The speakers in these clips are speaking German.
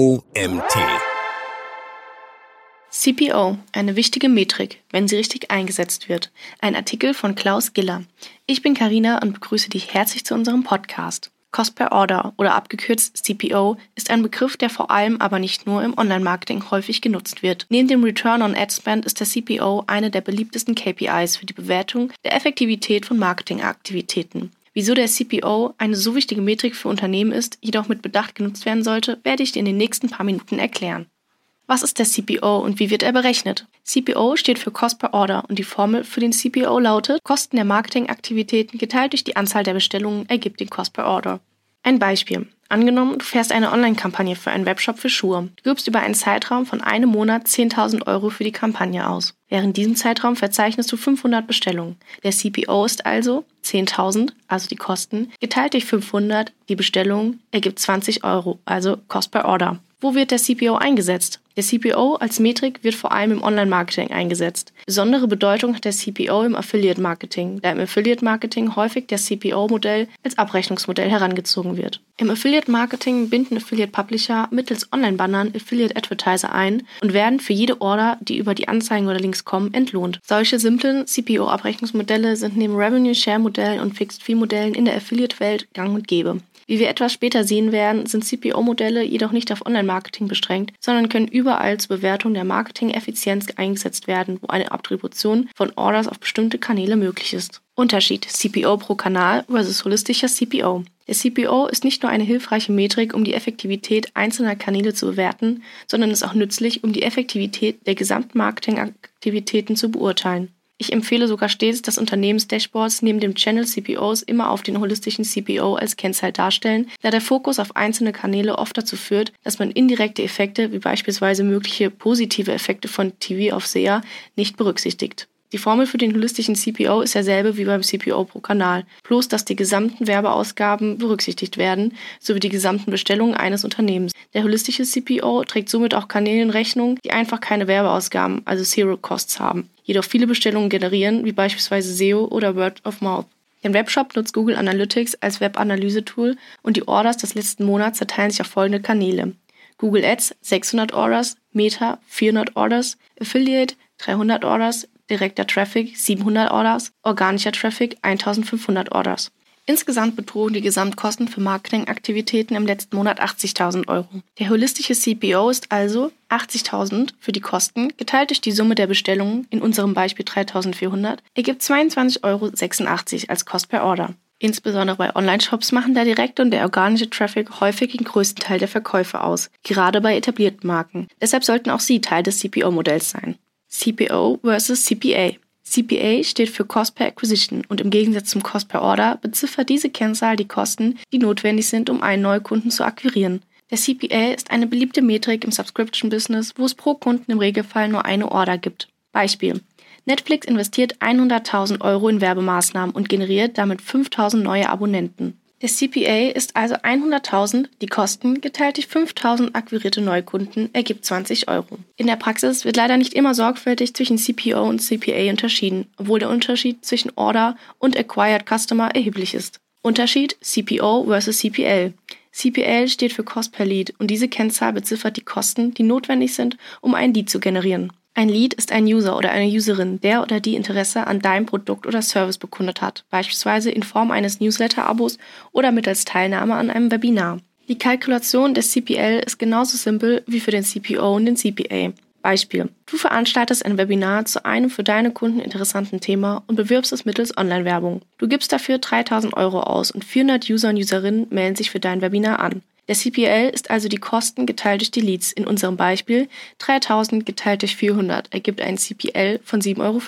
OMT. CPO, eine wichtige Metrik, wenn sie richtig eingesetzt wird. Ein Artikel von Klaus Giller. Ich bin Karina und begrüße dich herzlich zu unserem Podcast. Cost per Order oder abgekürzt CPO ist ein Begriff, der vor allem aber nicht nur im Online-Marketing häufig genutzt wird. Neben dem Return on Ad Spend ist der CPO eine der beliebtesten KPIs für die Bewertung der Effektivität von Marketingaktivitäten. Wieso der CPO eine so wichtige Metrik für Unternehmen ist, jedoch mit Bedacht genutzt werden sollte, werde ich dir in den nächsten paar Minuten erklären. Was ist der CPO und wie wird er berechnet? CPO steht für Cost per Order und die Formel für den CPO lautet, Kosten der Marketingaktivitäten geteilt durch die Anzahl der Bestellungen ergibt den Cost per Order. Ein Beispiel. Angenommen, du fährst eine Online-Kampagne für einen Webshop für Schuhe. Du gibst über einen Zeitraum von einem Monat 10.000 Euro für die Kampagne aus. Während diesem Zeitraum verzeichnest du 500 Bestellungen. Der CPO ist also 10.000, also die Kosten, geteilt durch 500, die Bestellung, ergibt 20 Euro, also Cost per Order. Wo wird der CPO eingesetzt? Der CPO als Metrik wird vor allem im Online-Marketing eingesetzt. Besondere Bedeutung hat der CPO im Affiliate-Marketing, da im Affiliate-Marketing häufig der CPO-Modell als Abrechnungsmodell herangezogen wird. Im Affiliate-Marketing binden Affiliate-Publisher mittels Online-Bannern Affiliate-Advertiser ein und werden für jede Order, die über die Anzeigen oder Links kommen, entlohnt. Solche simplen CPO-Abrechnungsmodelle sind neben Revenue-Share-Modellen und Fixed-Fee-Modellen in der Affiliate-Welt gang und gäbe. Wie wir etwas später sehen werden, sind CPO-Modelle jedoch nicht auf Online-Marketing beschränkt, sondern können überall zur Bewertung der Marketing-Effizienz eingesetzt werden, wo eine Attribution von Orders auf bestimmte Kanäle möglich ist. Unterschied CPO pro Kanal versus holistischer CPO. Der CPO ist nicht nur eine hilfreiche Metrik, um die Effektivität einzelner Kanäle zu bewerten, sondern ist auch nützlich, um die Effektivität der gesamten Marketingaktivitäten zu beurteilen. Ich empfehle sogar stets, dass Unternehmensdashboards neben dem Channel CPOs immer auf den holistischen CPO als Kennzahl darstellen, da der Fokus auf einzelne Kanäle oft dazu führt, dass man indirekte Effekte wie beispielsweise mögliche positive Effekte von TV auf SEA nicht berücksichtigt. Die Formel für den holistischen CPO ist derselbe wie beim CPO pro Kanal, bloß dass die gesamten Werbeausgaben berücksichtigt werden, sowie die gesamten Bestellungen eines Unternehmens. Der holistische CPO trägt somit auch Kanälen Rechnung, die einfach keine Werbeausgaben, also Zero Costs haben, jedoch viele Bestellungen generieren, wie beispielsweise SEO oder Word of Mouth. Den Webshop nutzt Google Analytics als Webanalyse-Tool und die Orders des letzten Monats zerteilen sich auf folgende Kanäle. Google Ads 600 Orders, Meta 400 Orders, Affiliate 300 Orders, direkter Traffic 700 Orders, organischer Traffic 1500 Orders. Insgesamt betrugen die Gesamtkosten für Marketingaktivitäten im letzten Monat 80.000 Euro. Der holistische CPO ist also 80.000 für die Kosten geteilt durch die Summe der Bestellungen, in unserem Beispiel 3.400, ergibt 22,86 Euro als Kost per Order. Insbesondere bei Online-Shops machen der direkte und der organische Traffic häufig den größten Teil der Verkäufe aus, gerade bei etablierten Marken. Deshalb sollten auch sie Teil des CPO-Modells sein. CPO versus CPA. CPA steht für Cost per Acquisition und im Gegensatz zum Cost per Order beziffert diese Kennzahl die Kosten, die notwendig sind, um einen Neukunden zu akquirieren. Der CPA ist eine beliebte Metrik im Subscription-Business, wo es pro Kunden im Regelfall nur eine Order gibt. Beispiel. Netflix investiert 100.000 Euro in Werbemaßnahmen und generiert damit 5.000 neue Abonnenten. Der CPA ist also 100.000, die Kosten geteilt durch 5.000 akquirierte Neukunden ergibt 20 Euro. In der Praxis wird leider nicht immer sorgfältig zwischen CPO und CPA unterschieden, obwohl der Unterschied zwischen Order und Acquired Customer erheblich ist. Unterschied CPO versus CPL. CPL steht für Cost per Lead und diese Kennzahl beziffert die Kosten, die notwendig sind, um ein Lead zu generieren. Ein Lead ist ein User oder eine Userin, der oder die Interesse an deinem Produkt oder Service bekundet hat, beispielsweise in Form eines Newsletter-Abos oder mittels Teilnahme an einem Webinar. Die Kalkulation des CPL ist genauso simpel wie für den CPO und den CPA. Beispiel. Du veranstaltest ein Webinar zu einem für deine Kunden interessanten Thema und bewirbst es mittels Online-Werbung. Du gibst dafür 3000 Euro aus und 400 User und Userinnen melden sich für dein Webinar an. Der CPL ist also die Kosten geteilt durch die Leads. In unserem Beispiel 3000 geteilt durch 400 ergibt ein CPL von 7,50 Euro.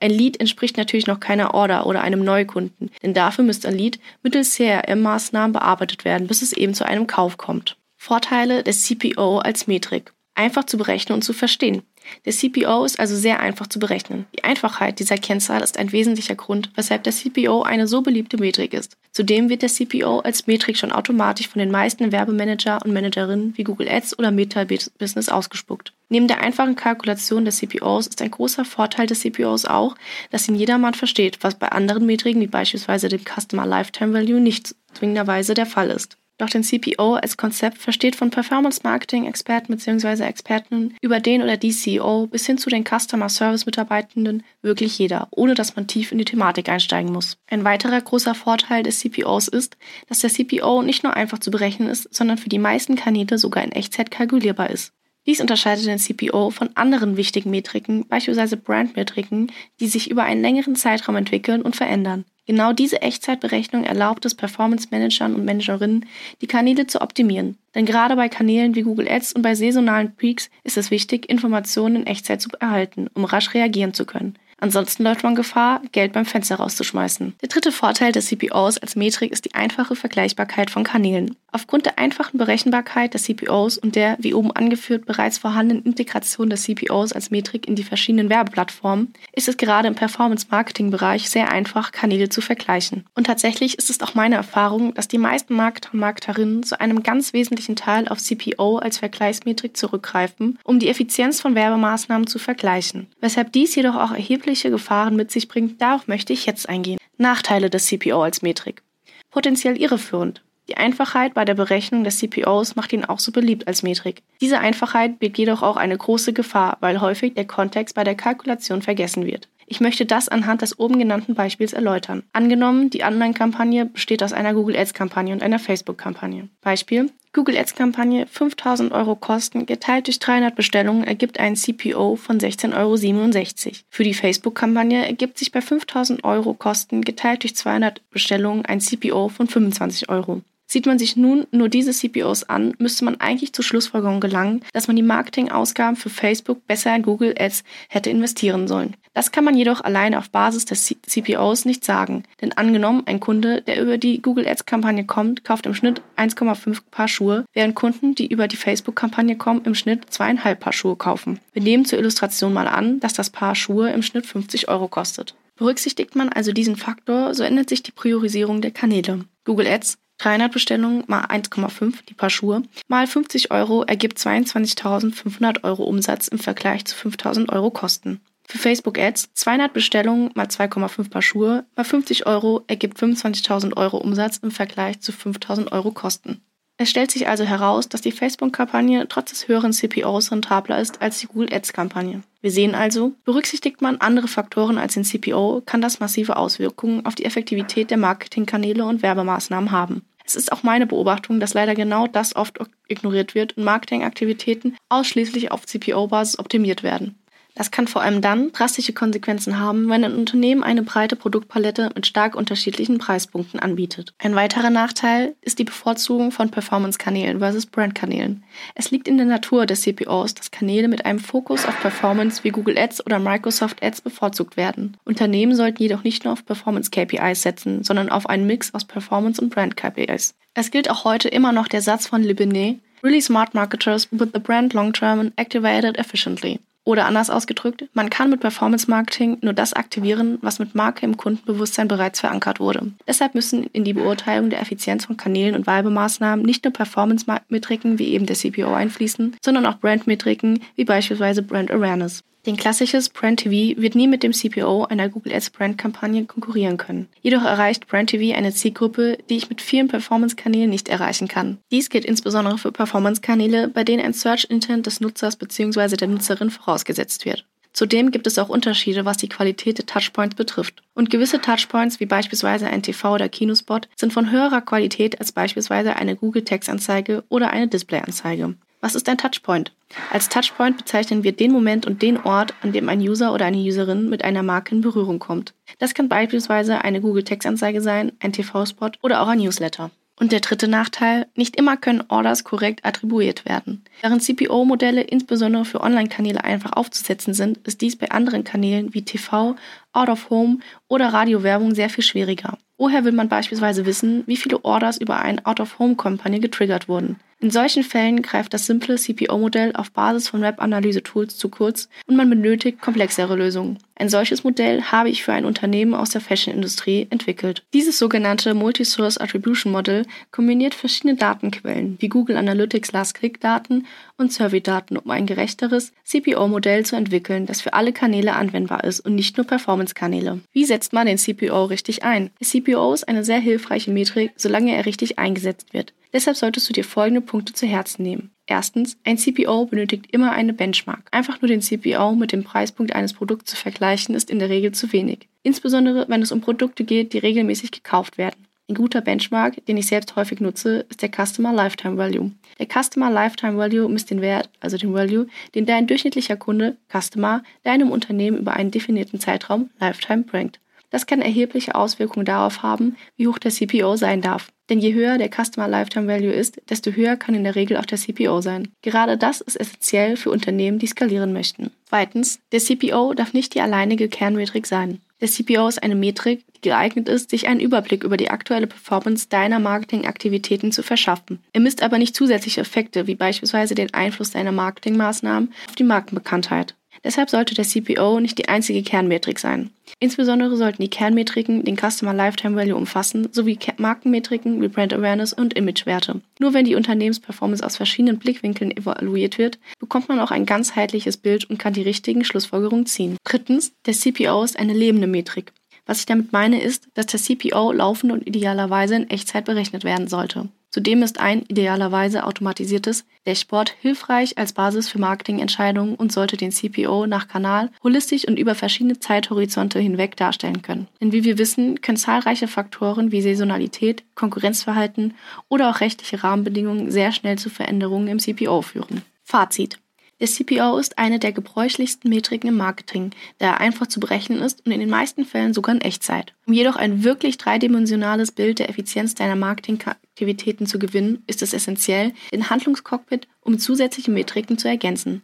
Ein Lead entspricht natürlich noch keiner Order oder einem Neukunden, denn dafür müsste ein Lead mittels CRM-Maßnahmen bearbeitet werden, bis es eben zu einem Kauf kommt. Vorteile des CPO als Metrik. Einfach zu berechnen und zu verstehen. Der CPO ist also sehr einfach zu berechnen. Die Einfachheit dieser Kennzahl ist ein wesentlicher Grund, weshalb der CPO eine so beliebte Metrik ist. Zudem wird der CPO als Metrik schon automatisch von den meisten Werbemanager und Managerinnen wie Google Ads oder Meta Business ausgespuckt. Neben der einfachen Kalkulation des CPOs ist ein großer Vorteil des CPOs auch, dass ihn jedermann versteht, was bei anderen Metriken wie beispielsweise dem Customer Lifetime Value nicht zwingenderweise der Fall ist. Doch den CPO als Konzept versteht von Performance-Marketing-Experten bzw. Experten über den oder die CEO bis hin zu den Customer-Service-Mitarbeitenden wirklich jeder, ohne dass man tief in die Thematik einsteigen muss. Ein weiterer großer Vorteil des CPOs ist, dass der CPO nicht nur einfach zu berechnen ist, sondern für die meisten Kanäle sogar in Echtzeit kalkulierbar ist. Dies unterscheidet den CPO von anderen wichtigen Metriken, beispielsweise Brandmetriken, die sich über einen längeren Zeitraum entwickeln und verändern. Genau diese Echtzeitberechnung erlaubt es Performance-Managern und Managerinnen, die Kanäle zu optimieren. Denn gerade bei Kanälen wie Google Ads und bei saisonalen Peaks ist es wichtig, Informationen in Echtzeit zu erhalten, um rasch reagieren zu können. Ansonsten läuft man Gefahr, Geld beim Fenster rauszuschmeißen. Der dritte Vorteil des CPOs als Metrik ist die einfache Vergleichbarkeit von Kanälen. Aufgrund der einfachen Berechenbarkeit des CPOs und der, wie oben angeführt, bereits vorhandenen Integration des CPOs als Metrik in die verschiedenen Werbeplattformen, ist es gerade im Performance-Marketing-Bereich sehr einfach, Kanäle zu vergleichen. Und tatsächlich ist es auch meine Erfahrung, dass die meisten Marketer und Marketerinnen zu einem ganz wesentlichen Teil auf CPO als Vergleichsmetrik zurückgreifen, um die Effizienz von Werbemaßnahmen zu vergleichen. Weshalb dies jedoch auch erheblich erhebliche Gefahren mit sich bringt, darauf möchte ich jetzt eingehen. Nachteile des CPO als Metrik. Potenziell irreführend. Die Einfachheit bei der Berechnung des CPOs macht ihn auch so beliebt als Metrik. Diese Einfachheit birgt jedoch auch eine große Gefahr, weil häufig der Kontext bei der Kalkulation vergessen wird. Ich möchte das anhand des oben genannten Beispiels erläutern. Angenommen, die Online-Kampagne besteht aus einer Google Ads-Kampagne und einer Facebook-Kampagne. Beispiel: Google Ads-Kampagne 5000 Euro Kosten geteilt durch 300 Bestellungen ergibt einen CPO von 16,67 Euro. Für die Facebook-Kampagne ergibt sich bei 5000 Euro Kosten geteilt durch 200 Bestellungen ein CPO von 25 Euro. Sieht man sich nun nur diese CPOs an, müsste man eigentlich zur Schlussfolgerung gelangen, dass man die Marketingausgaben für Facebook besser in Google Ads hätte investieren sollen. Das kann man jedoch alleine auf Basis des CPOs nicht sagen, denn angenommen, ein Kunde, der über die Google Ads Kampagne kommt, kauft im Schnitt 1,5 Paar Schuhe, während Kunden, die über die Facebook Kampagne kommen, im Schnitt zweieinhalb Paar Schuhe kaufen. Wir nehmen zur Illustration mal an, dass das Paar Schuhe im Schnitt 50 Euro kostet. Berücksichtigt man also diesen Faktor, so ändert sich die Priorisierung der Kanäle. Google Ads 300 Bestellungen mal 1,5, die Paar Schuhe, mal 50 Euro ergibt 22.500 Euro Umsatz im Vergleich zu 5.000 Euro Kosten. Für Facebook Ads 200 Bestellungen mal 2,5 Paar Schuhe mal 50 Euro ergibt 25.000 Euro Umsatz im Vergleich zu 5.000 Euro Kosten. Es stellt sich also heraus, dass die Facebook-Kampagne trotz des höheren CPOs rentabler ist als die Google Ads-Kampagne. Wir sehen also, berücksichtigt man andere Faktoren als den CPO, kann das massive Auswirkungen auf die Effektivität der Marketingkanäle und Werbemaßnahmen haben. Es ist auch meine Beobachtung, dass leider genau das oft ignoriert wird und Marketingaktivitäten ausschließlich auf CPO-Basis optimiert werden. Das kann vor allem dann drastische Konsequenzen haben, wenn ein Unternehmen eine breite Produktpalette mit stark unterschiedlichen Preispunkten anbietet. Ein weiterer Nachteil ist die Bevorzugung von Performance-Kanälen versus Brand-Kanälen. Es liegt in der Natur des CPOs, dass Kanäle mit einem Fokus auf Performance wie Google Ads oder Microsoft Ads bevorzugt werden. Unternehmen sollten jedoch nicht nur auf Performance-KPIs setzen, sondern auf einen Mix aus Performance- und Brand-KPIs. Es gilt auch heute immer noch der Satz von Libinet, Really smart marketers with the brand long term and activated efficiently. Oder anders ausgedrückt, man kann mit Performance Marketing nur das aktivieren, was mit Marke im Kundenbewusstsein bereits verankert wurde. Deshalb müssen in die Beurteilung der Effizienz von Kanälen und Werbemaßnahmen nicht nur Performance-Metriken wie eben der CPO einfließen, sondern auch Brand-Metriken wie beispielsweise Brand Awareness. Denn klassisches Brand TV wird nie mit dem CPO einer Google Ads Brand Kampagne konkurrieren können. Jedoch erreicht Brand TV eine Zielgruppe, die ich mit vielen Performance Kanälen nicht erreichen kann. Dies gilt insbesondere für Performance Kanäle, bei denen ein Search Intent des Nutzers bzw. der Nutzerin vorausgesetzt wird. Zudem gibt es auch Unterschiede, was die Qualität der Touchpoints betrifft. Und gewisse Touchpoints, wie beispielsweise ein TV- oder Kinospot, sind von höherer Qualität als beispielsweise eine Google-Textanzeige oder eine Displayanzeige. Was ist ein Touchpoint? Als Touchpoint bezeichnen wir den Moment und den Ort, an dem ein User oder eine Userin mit einer Marke in Berührung kommt. Das kann beispielsweise eine Google-Textanzeige sein, ein TV-Spot oder auch ein Newsletter. Und der dritte Nachteil, nicht immer können Orders korrekt attribuiert werden. Während CPO-Modelle insbesondere für Online-Kanäle einfach aufzusetzen sind, ist dies bei anderen Kanälen wie TV, Out of Home oder Radiowerbung sehr viel schwieriger. Woher will man beispielsweise wissen, wie viele Orders über eine Out-of-Home-Kampagne getriggert wurden? In solchen Fällen greift das simple CPO-Modell auf Basis von Web-Analyse-Tools zu kurz und man benötigt komplexere Lösungen. Ein solches Modell habe ich für ein Unternehmen aus der Fashion-Industrie entwickelt. Dieses sogenannte Multi-Source Attribution Model kombiniert verschiedene Datenquellen wie Google Analytics Last-Click-Daten und Survey-Daten, um ein gerechteres CPO-Modell zu entwickeln, das für alle Kanäle anwendbar ist und nicht nur Performance-Kanäle. Wie setzt man den CPO richtig ein? Der CPO ist eine sehr hilfreiche Metrik, solange er richtig eingesetzt wird. Deshalb solltest du dir folgende Punkte zu Herzen nehmen. Erstens, ein CPO benötigt immer eine Benchmark. Einfach nur den CPO mit dem Preispunkt eines Produkts zu vergleichen, ist in der Regel zu wenig. Insbesondere, wenn es um Produkte geht, die regelmäßig gekauft werden. Ein guter Benchmark, den ich selbst häufig nutze, ist der Customer Lifetime Value. Der Customer Lifetime Value misst den Wert, also den Value, den dein durchschnittlicher Kunde, Customer, deinem Unternehmen über einen definierten Zeitraum, Lifetime, bringt. Das kann erhebliche Auswirkungen darauf haben, wie hoch der CPO sein darf. Denn je höher der Customer Lifetime Value ist, desto höher kann in der Regel auch der CPO sein. Gerade das ist essentiell für Unternehmen, die skalieren möchten. Zweitens, der CPO darf nicht die alleinige Kernmetrik sein. Der CPO ist eine Metrik, die geeignet ist, sich einen Überblick über die aktuelle Performance deiner Marketingaktivitäten zu verschaffen. Er misst aber nicht zusätzliche Effekte, wie beispielsweise den Einfluss deiner Marketingmaßnahmen auf die Markenbekanntheit. Deshalb sollte der CPO nicht die einzige Kernmetrik sein. Insbesondere sollten die Kernmetriken den Customer Lifetime Value umfassen, sowie Markenmetriken wie Brand Awareness und Imagewerte. Nur wenn die Unternehmensperformance aus verschiedenen Blickwinkeln evaluiert wird, bekommt man auch ein ganzheitliches Bild und kann die richtigen Schlussfolgerungen ziehen. Drittens, der CPO ist eine lebende Metrik. Was ich damit meine ist, dass der CPO laufend und idealerweise in Echtzeit berechnet werden sollte. Zudem ist ein idealerweise automatisiertes Dashboard hilfreich als Basis für Marketingentscheidungen und sollte den CPO nach Kanal holistisch und über verschiedene Zeithorizonte hinweg darstellen können. Denn wie wir wissen, können zahlreiche Faktoren wie Saisonalität, Konkurrenzverhalten oder auch rechtliche Rahmenbedingungen sehr schnell zu Veränderungen im CPO führen. Fazit. Der CPO ist eine der gebräuchlichsten Metriken im Marketing, da er einfach zu berechnen ist und in den meisten Fällen sogar in Echtzeit. Um jedoch ein wirklich dreidimensionales Bild der Effizienz deiner Marketingaktivitäten zu gewinnen, ist es essentiell, den Handlungscockpit um zusätzliche Metriken zu ergänzen.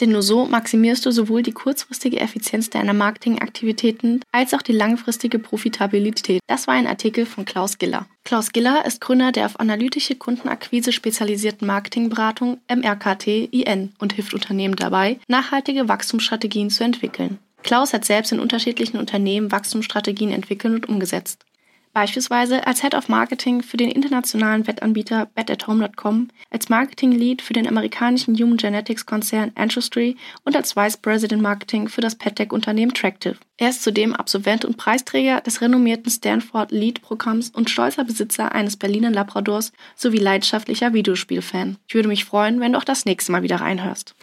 Denn nur so maximierst du sowohl die kurzfristige Effizienz deiner Marketingaktivitäten als auch die langfristige Profitabilität. Das war ein Artikel von Klaus Giller. Klaus Giller ist Gründer der auf analytische Kundenakquise spezialisierten Marketingberatung MRKT-IN und hilft Unternehmen dabei, nachhaltige Wachstumsstrategien zu entwickeln. Klaus hat selbst in unterschiedlichen Unternehmen Wachstumsstrategien entwickelt und umgesetzt. Beispielsweise als Head of Marketing für den internationalen Wettanbieter BetAtHome.com, als Marketing Lead für den amerikanischen Human Genetics Konzern Ancestry und als Vice President Marketing für das PetTech-Unternehmen Tractive. Er ist zudem Absolvent und Preisträger des renommierten Stanford Lead-Programms und stolzer Besitzer eines Berliner Labradors sowie leidenschaftlicher Videospielfan. Ich würde mich freuen, wenn du auch das nächste Mal wieder reinhörst.